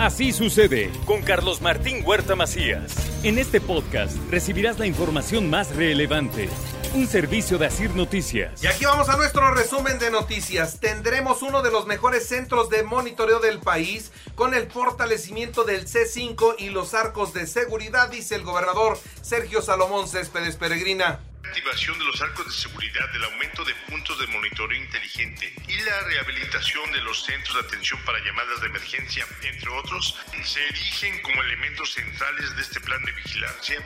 Así sucede con Carlos Martín Huerta Macías. En este podcast recibirás la información más relevante. Un servicio de Asir Noticias. Y aquí vamos a nuestro resumen de noticias. Tendremos uno de los mejores centros de monitoreo del país con el fortalecimiento del C5 y los arcos de seguridad, dice el gobernador Sergio Salomón Céspedes Peregrina activación de los arcos de seguridad, el aumento de puntos de monitoreo inteligente y la rehabilitación de los centros de atención para llamadas de emergencia, entre otros, se erigen como elementos centrales de este plan de vigilancia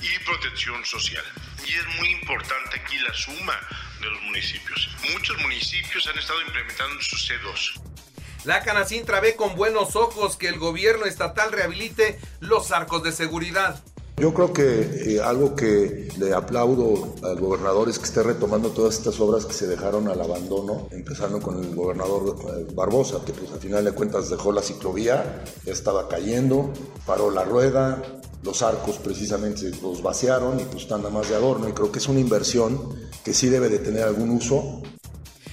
y protección social. Y es muy importante aquí la suma de los municipios. Muchos municipios han estado implementando su C2. La Canacintra ve con buenos ojos que el gobierno estatal rehabilite los arcos de seguridad. Yo creo que eh, algo que le aplaudo al gobernador es que esté retomando todas estas obras que se dejaron al abandono, empezando con el gobernador eh, Barbosa, que pues al final de cuentas dejó la ciclovía, ya estaba cayendo, paró la rueda, los arcos precisamente los vaciaron y pues están nada más de adorno y creo que es una inversión que sí debe de tener algún uso.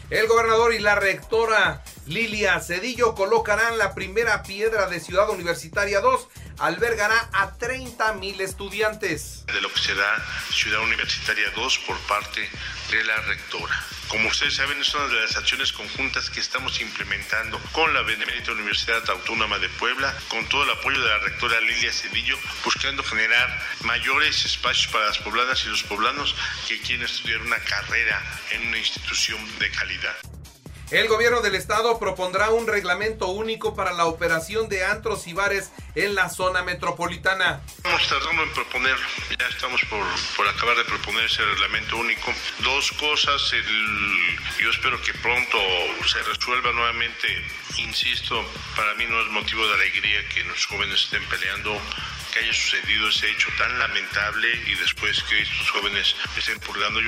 El gobernador y la rectora Lilia Cedillo colocarán la primera piedra de Ciudad Universitaria 2 albergará a 30 mil estudiantes. De lo que será Ciudad Universitaria 2 por parte de la rectora. Como ustedes saben, es una de las acciones conjuntas que estamos implementando con la Benemérita Universidad Autónoma de Puebla, con todo el apoyo de la rectora Lilia Cedillo, buscando generar mayores espacios para las poblanas y los poblanos que quieren estudiar una carrera en una institución de calidad. El gobierno del estado propondrá un reglamento único para la operación de antros y bares en la zona metropolitana. Estamos tardando en proponerlo, ya estamos por, acabar de proponer ese reglamento único. Dos cosas, yo espero que pronto se resuelva nuevamente. Insisto, para mí no es motivo de alegría que los jóvenes estén peleando que haya sucedido ese hecho tan lamentable y después que estos jóvenes estén purgando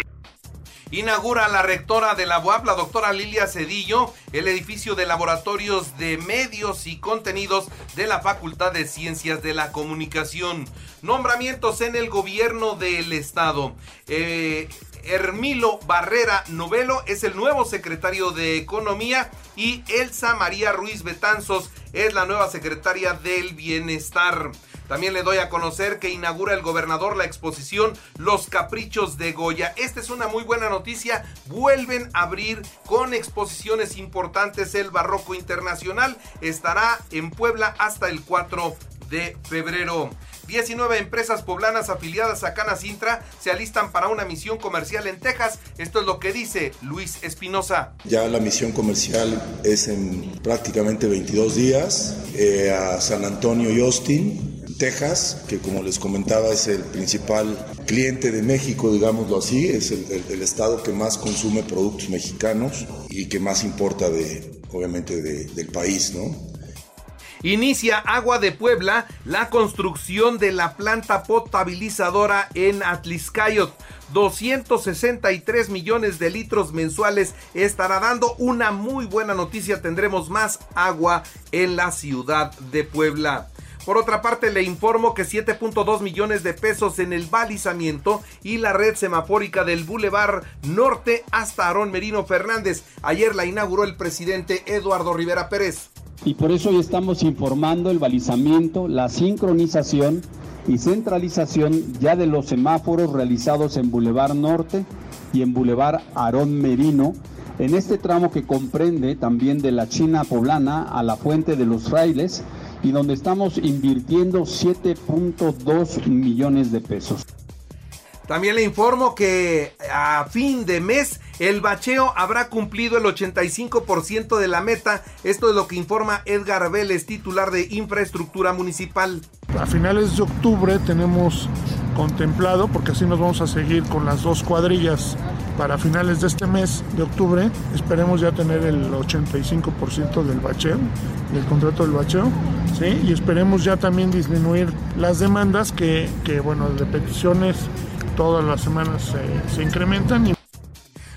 inaugura la rectora de la UAP, la doctora Lilia Cedillo, el edificio de laboratorios de medios y contenidos de la Facultad de Ciencias de la Comunicación. Nombramientos en el gobierno del estado. Eh, Hermilo Barrera Novelo es el nuevo secretario de Economía y Elsa María Ruiz Betanzos es la nueva secretaria del Bienestar. También le doy a conocer que inaugura el gobernador la exposición Los Caprichos de Goya. Esta es una muy buena noticia. Vuelven a abrir con exposiciones importantes el Barroco Internacional. Estará en Puebla hasta el 4 de febrero. 19 empresas poblanas afiliadas a Canacintra se alistan para una misión comercial en Texas. Esto es lo que dice Luis Espinosa. Ya la misión comercial es en prácticamente 22 días eh, a San Antonio y Austin. Texas, que como les comentaba es el principal cliente de México, digámoslo así, es el, estado que más consume productos mexicanos y que más importa de, obviamente, del país, ¿no? Inicia Agua de Puebla la construcción de la planta potabilizadora en Atliscayot. 263 millones de litros mensuales estará dando una muy buena noticia. Tendremos más agua en la ciudad de Puebla. Por otra parte, le informo que 7.2 millones de pesos en el balizamiento y la red semafórica del Boulevard Norte hasta Aarón Merino Fernández. Ayer la inauguró el presidente Eduardo Rivera Pérez. Y por eso hoy estamos informando el balizamiento, la sincronización y centralización ya de los semáforos realizados en Boulevard Norte y en Boulevard Aarón Merino, en este tramo que comprende también de la China poblana a la Fuente de los Frailes, y donde estamos invirtiendo 7.2 millones de pesos. También le informo que a fin de mes el bacheo habrá cumplido el 85% de la meta. Esto es lo que informa Edgar Vélez, titular de Infraestructura Municipal. A finales de octubre tenemos contemplado, porque así nos vamos a seguir con las dos cuadrillas para finales de este mes de octubre esperemos ya tener el 85% del bacheo, del contrato del bacheo, ¿sí? y esperemos ya también disminuir las demandas que, que bueno, de peticiones todas las semanas se incrementan.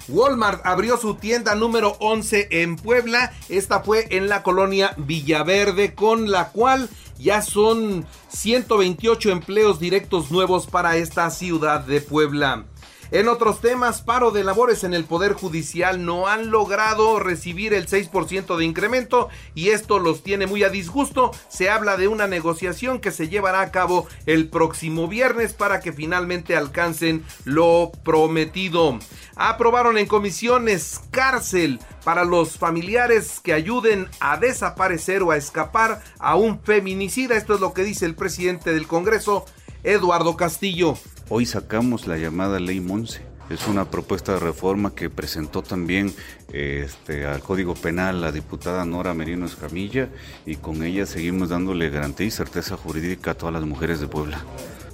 Walmart abrió su tienda número 11 en Puebla. Esta fue en la colonia Villaverde, con la cual ya son 128 empleos directos nuevos para esta ciudad de Puebla. En otros temas, paro de labores en el Poder Judicial no han logrado recibir el 6% de incremento y esto los tiene muy a disgusto. Se habla de una negociación que se llevará a cabo el próximo viernes para que finalmente alcancen lo prometido. Aprobaron en comisiones cárcel para los familiares que ayuden a desaparecer o a escapar a un feminicida. Esto es lo que dice el presidente del Congreso, Eduardo Castillo. Hoy sacamos la llamada Ley Monse. Es una propuesta de reforma que presentó también este, al Código Penal la diputada Nora Merino Escamilla y con ella seguimos dándole garantía y certeza jurídica a todas las mujeres de Puebla.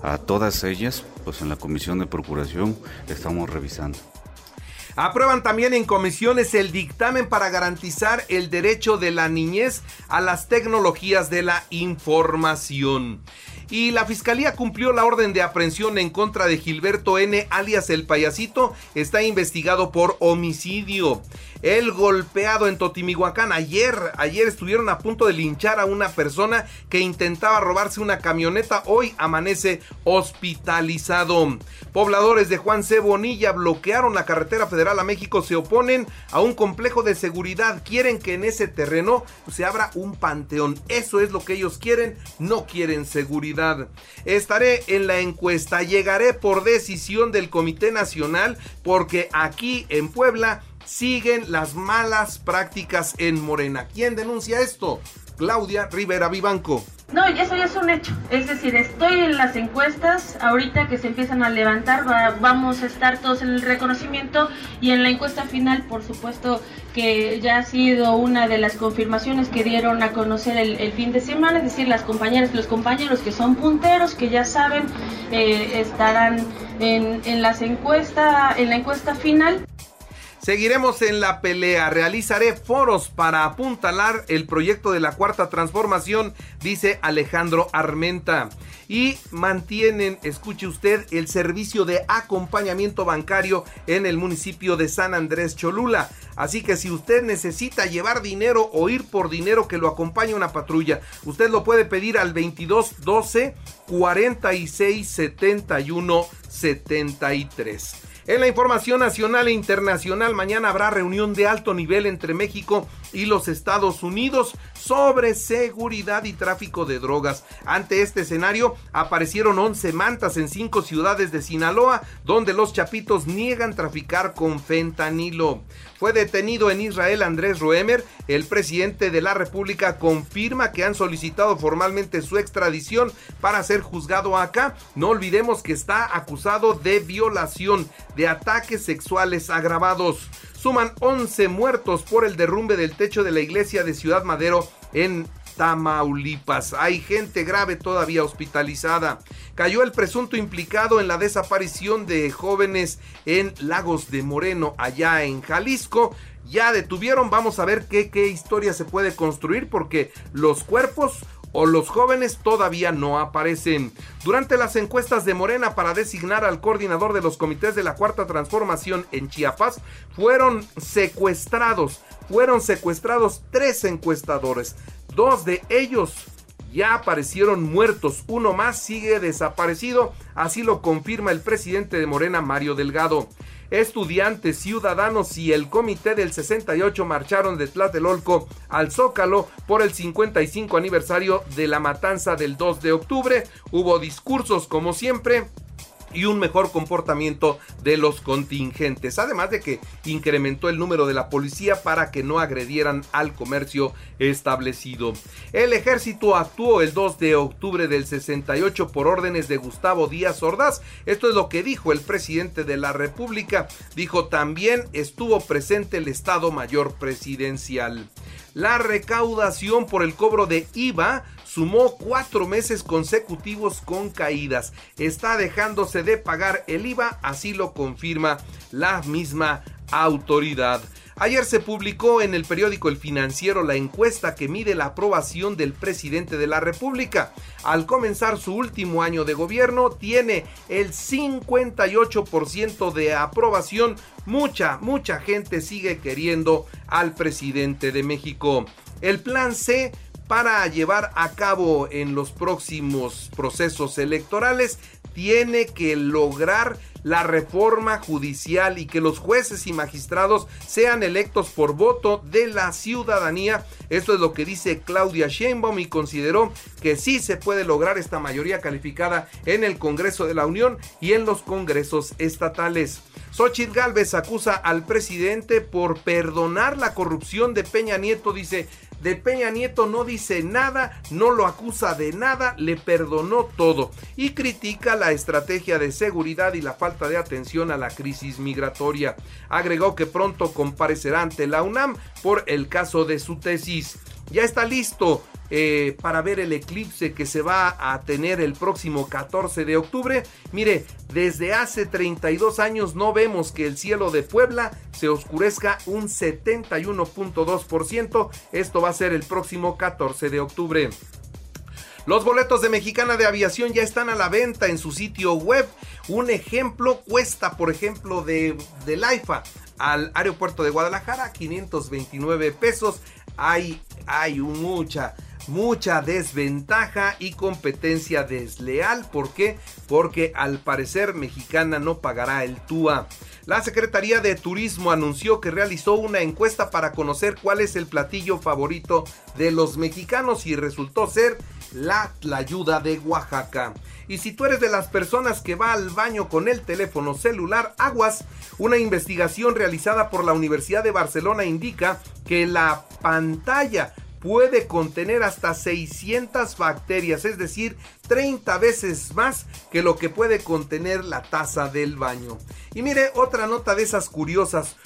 A todas ellas, pues en la Comisión de Procuración estamos revisando. Aprueban también en comisiones el dictamen para garantizar el derecho de la niñez a las tecnologías de la información y la fiscalía cumplió la orden de aprehensión en contra de Gilberto N, alias el payasito, está investigado por homicidio. El golpeado en Totimihuacán. Ayer, ayer estuvieron a punto de linchar a una persona que intentaba robarse una camioneta, hoy amanece hospitalizado. Pobladores de Juan C. Bonilla bloquearon la carretera federal a México, se oponen a un complejo de seguridad, quieren que en ese terreno se abra un panteón, eso es lo que ellos quieren, no quieren seguridad. Estaré en la encuesta, llegaré por decisión del Comité Nacional porque aquí en Puebla siguen las malas prácticas en Morena. ¿Quién denuncia esto? Claudia Rivera Vivanco. No, eso ya es un hecho. Es decir, estoy en las encuestas, ahorita que se empiezan a levantar, vamos a estar todos en el reconocimiento y en la encuesta final, por supuesto, que ya ha sido una de las confirmaciones que dieron a conocer el, fin de semana, es decir, las compañeras los compañeros que son punteros, que ya saben, eh, estarán en, en las encuestas, en la encuesta final. Seguiremos en la pelea. Realizaré foros para apuntalar el proyecto de la cuarta transformación, dice Alejandro Armenta. Y mantienen, escuche usted, el servicio de acompañamiento bancario en el municipio de San Andrés Cholula. Así que si usted necesita llevar dinero o ir por dinero que lo acompañe una patrulla, usted lo puede pedir al 22 12 46 71 73. En la información nacional e internacional, mañana habrá reunión de alto nivel entre México y los Estados Unidos sobre seguridad y tráfico de drogas. Ante este escenario, aparecieron 11 mantas en cinco ciudades de Sinaloa, donde los chapitos niegan traficar con fentanilo. Fue detenido en Israel Andrés Roemer. El presidente de la República confirma que han solicitado formalmente su extradición para ser juzgado acá. No olvidemos que está acusado de violación, de ataques sexuales agravados. Suman 11 muertos por el derrumbe del techo de la iglesia de Ciudad Madero en Tamaulipas. Hay gente grave todavía hospitalizada. Cayó el presunto implicado en la desaparición de jóvenes en Lagos de Moreno, allá en Jalisco. Ya detuvieron, vamos a ver qué, qué historia se puede construir porque los cuerpos o los jóvenes todavía no aparecen. Durante las encuestas de Morena para designar al coordinador de los comités de la Cuarta Transformación en Chiapas, fueron secuestrados, fueron secuestrados tres encuestadores. Dos de ellos ya aparecieron muertos, uno más sigue desaparecido, así lo confirma el presidente de Morena, Mario Delgado. Estudiantes, ciudadanos y el comité del 68 marcharon de Tlatelolco al Zócalo por el 55 aniversario de la matanza del 2 de octubre. Hubo discursos como siempre y un mejor comportamiento de los contingentes, además de que incrementó el número de la policía para que no agredieran al comercio establecido. El ejército actuó el 2 de octubre del 68 por órdenes de Gustavo Díaz Ordaz. Esto es lo que dijo el presidente de la República. Dijo también estuvo presente el Estado Mayor Presidencial. La recaudación por el cobro de IVA sumó cuatro meses consecutivos con caídas. Está dejándose de pagar el IVA, así lo confirma la misma autoridad. Ayer se publicó en el periódico El Financiero la encuesta que mide la aprobación del presidente de la República. Al comenzar su último año de gobierno, tiene el 58% de aprobación. Mucha, mucha gente sigue queriendo al presidente de México. El plan C para llevar a cabo en los próximos procesos electorales tiene que lograr la reforma judicial y que los jueces y magistrados sean electos por voto de la ciudadanía. Esto es lo que dice Claudia Sheinbaum y consideró que sí se puede lograr esta mayoría calificada en el Congreso de la Unión y en los congresos estatales. Xochitl Galvez acusa al presidente por perdonar la corrupción de Peña Nieto. Dice, de Peña Nieto no dice nada, no lo acusa de nada, le perdonó todo y critica la estrategia de seguridad y la falta de atención a la crisis migratoria. Agregó que pronto comparecerá ante la UNAM por el caso de su tesis. Ya está listo eh, para ver el eclipse que se va a tener el próximo 14 de octubre. Mire, desde hace 32 años no vemos que el cielo de Puebla se oscurezca un 71.2%. Esto va a ser el próximo 14 de octubre. Los boletos de Mexicana de Aviación ya están a la venta en su sitio web. Un ejemplo cuesta, por ejemplo, de, del IFA al aeropuerto de Guadalajara, 529 pesos. Hay, hay mucha mucha desventaja y competencia desleal. ¿Por qué? Porque al parecer Mexicana no pagará el TUA. La Secretaría de Turismo anunció que realizó una encuesta para conocer cuál es el platillo favorito de los mexicanos y resultó ser la ayuda de Oaxaca. Y si tú eres de las personas que va al baño con el teléfono celular, aguas, una investigación realizada por la Universidad de Barcelona indica que la pantalla puede contener hasta 600 bacterias, es decir, 30 veces más que lo que puede contener la taza del baño. Y mire, otra nota de esas curiosas,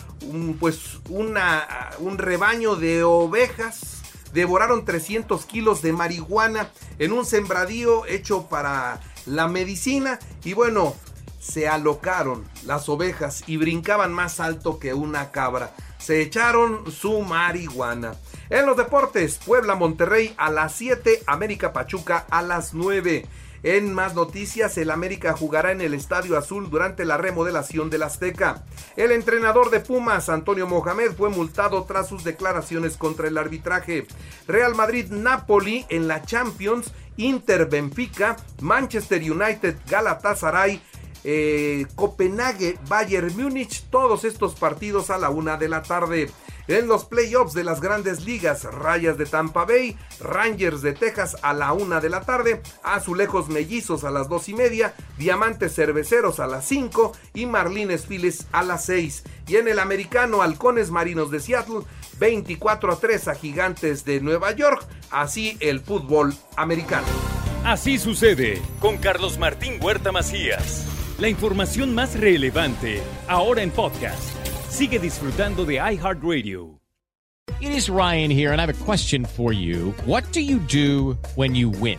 pues una, un rebaño de ovejas devoraron 300 kilos de marihuana en un sembradío hecho para la medicina y bueno, se alocaron las ovejas y brincaban más alto que una cabra. Se echaron su marihuana. En los deportes, Puebla Monterrey a las 7, América Pachuca a las 9. En más noticias, el América jugará en el Estadio Azul durante la remodelación del Azteca. El entrenador de Pumas, Antonio Mohamed, fue multado tras sus declaraciones contra el arbitraje. Real Madrid-Napoli en la Champions, Inter-Benfica, Manchester United, Galatasaray, eh, Copenhague, Bayern Múnich, todos estos partidos a la una de la tarde. En los playoffs de las grandes ligas, Rayas de Tampa Bay, Rangers de Texas a la una de la tarde, Azulejos Mellizos a las dos y media, Diamantes Cerveceros a las 5 y Marlines Phillies a las 6. Y en el americano, Halcones Marinos de Seattle, 24 a 3 a Gigantes de Nueva York. Así el fútbol americano. Así sucede con Carlos Martín Huerta Macías. La información más relevante ahora en podcast. Sigue disfrutando de iHeartRadio. It is Ryan here, and I have a question for you. What do you do when you win?